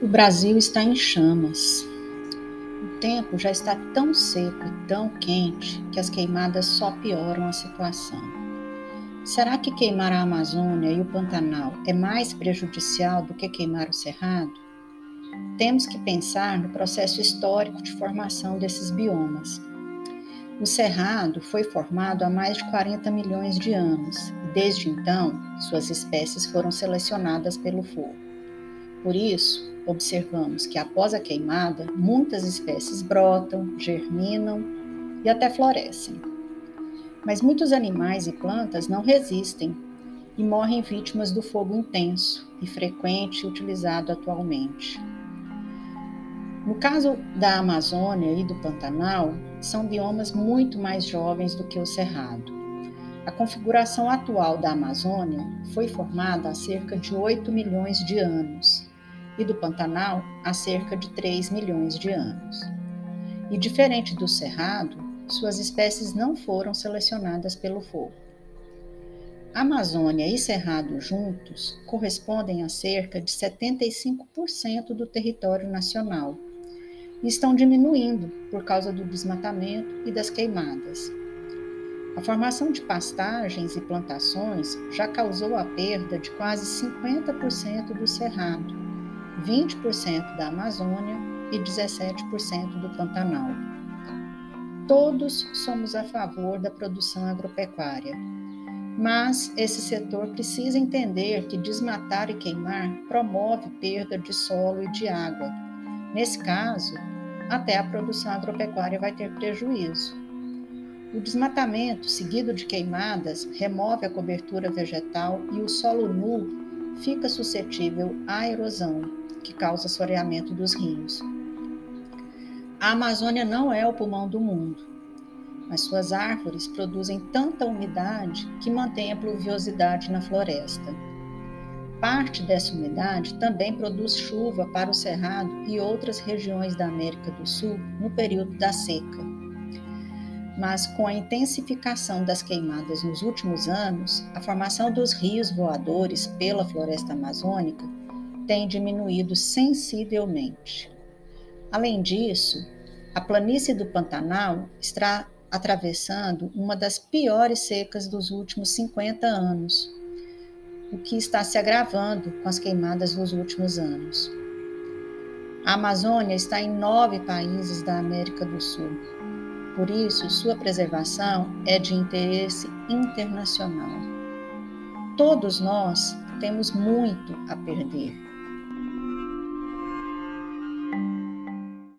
O Brasil está em chamas. O tempo já está tão seco e tão quente que as queimadas só pioram a situação. Será que queimar a Amazônia e o Pantanal é mais prejudicial do que queimar o Cerrado? Temos que pensar no processo histórico de formação desses biomas. O Cerrado foi formado há mais de 40 milhões de anos e, desde então, suas espécies foram selecionadas pelo fogo. Por isso, observamos que após a queimada, muitas espécies brotam, germinam e até florescem. Mas muitos animais e plantas não resistem e morrem vítimas do fogo intenso e frequente utilizado atualmente. No caso da Amazônia e do Pantanal, são biomas muito mais jovens do que o Cerrado. A configuração atual da Amazônia foi formada há cerca de 8 milhões de anos e do Pantanal há cerca de 3 milhões de anos. E diferente do cerrado, suas espécies não foram selecionadas pelo fogo. Amazônia e Cerrado juntos correspondem a cerca de 75% do território nacional e estão diminuindo por causa do desmatamento e das queimadas. A formação de pastagens e plantações já causou a perda de quase 50% do cerrado 20% da Amazônia e 17% do Pantanal. Todos somos a favor da produção agropecuária, mas esse setor precisa entender que desmatar e queimar promove perda de solo e de água. Nesse caso, até a produção agropecuária vai ter prejuízo. O desmatamento, seguido de queimadas, remove a cobertura vegetal e o solo nu fica suscetível à erosão, que causa assoreamento dos rios. A Amazônia não é o pulmão do mundo, mas suas árvores produzem tanta umidade que mantém a pluviosidade na floresta. Parte dessa umidade também produz chuva para o Cerrado e outras regiões da América do Sul no período da seca. Mas com a intensificação das queimadas nos últimos anos, a formação dos rios voadores pela floresta amazônica tem diminuído sensivelmente. Além disso, a planície do Pantanal está atravessando uma das piores secas dos últimos 50 anos, o que está se agravando com as queimadas dos últimos anos. A Amazônia está em nove países da América do Sul. Por isso, sua preservação é de interesse internacional. Todos nós temos muito a perder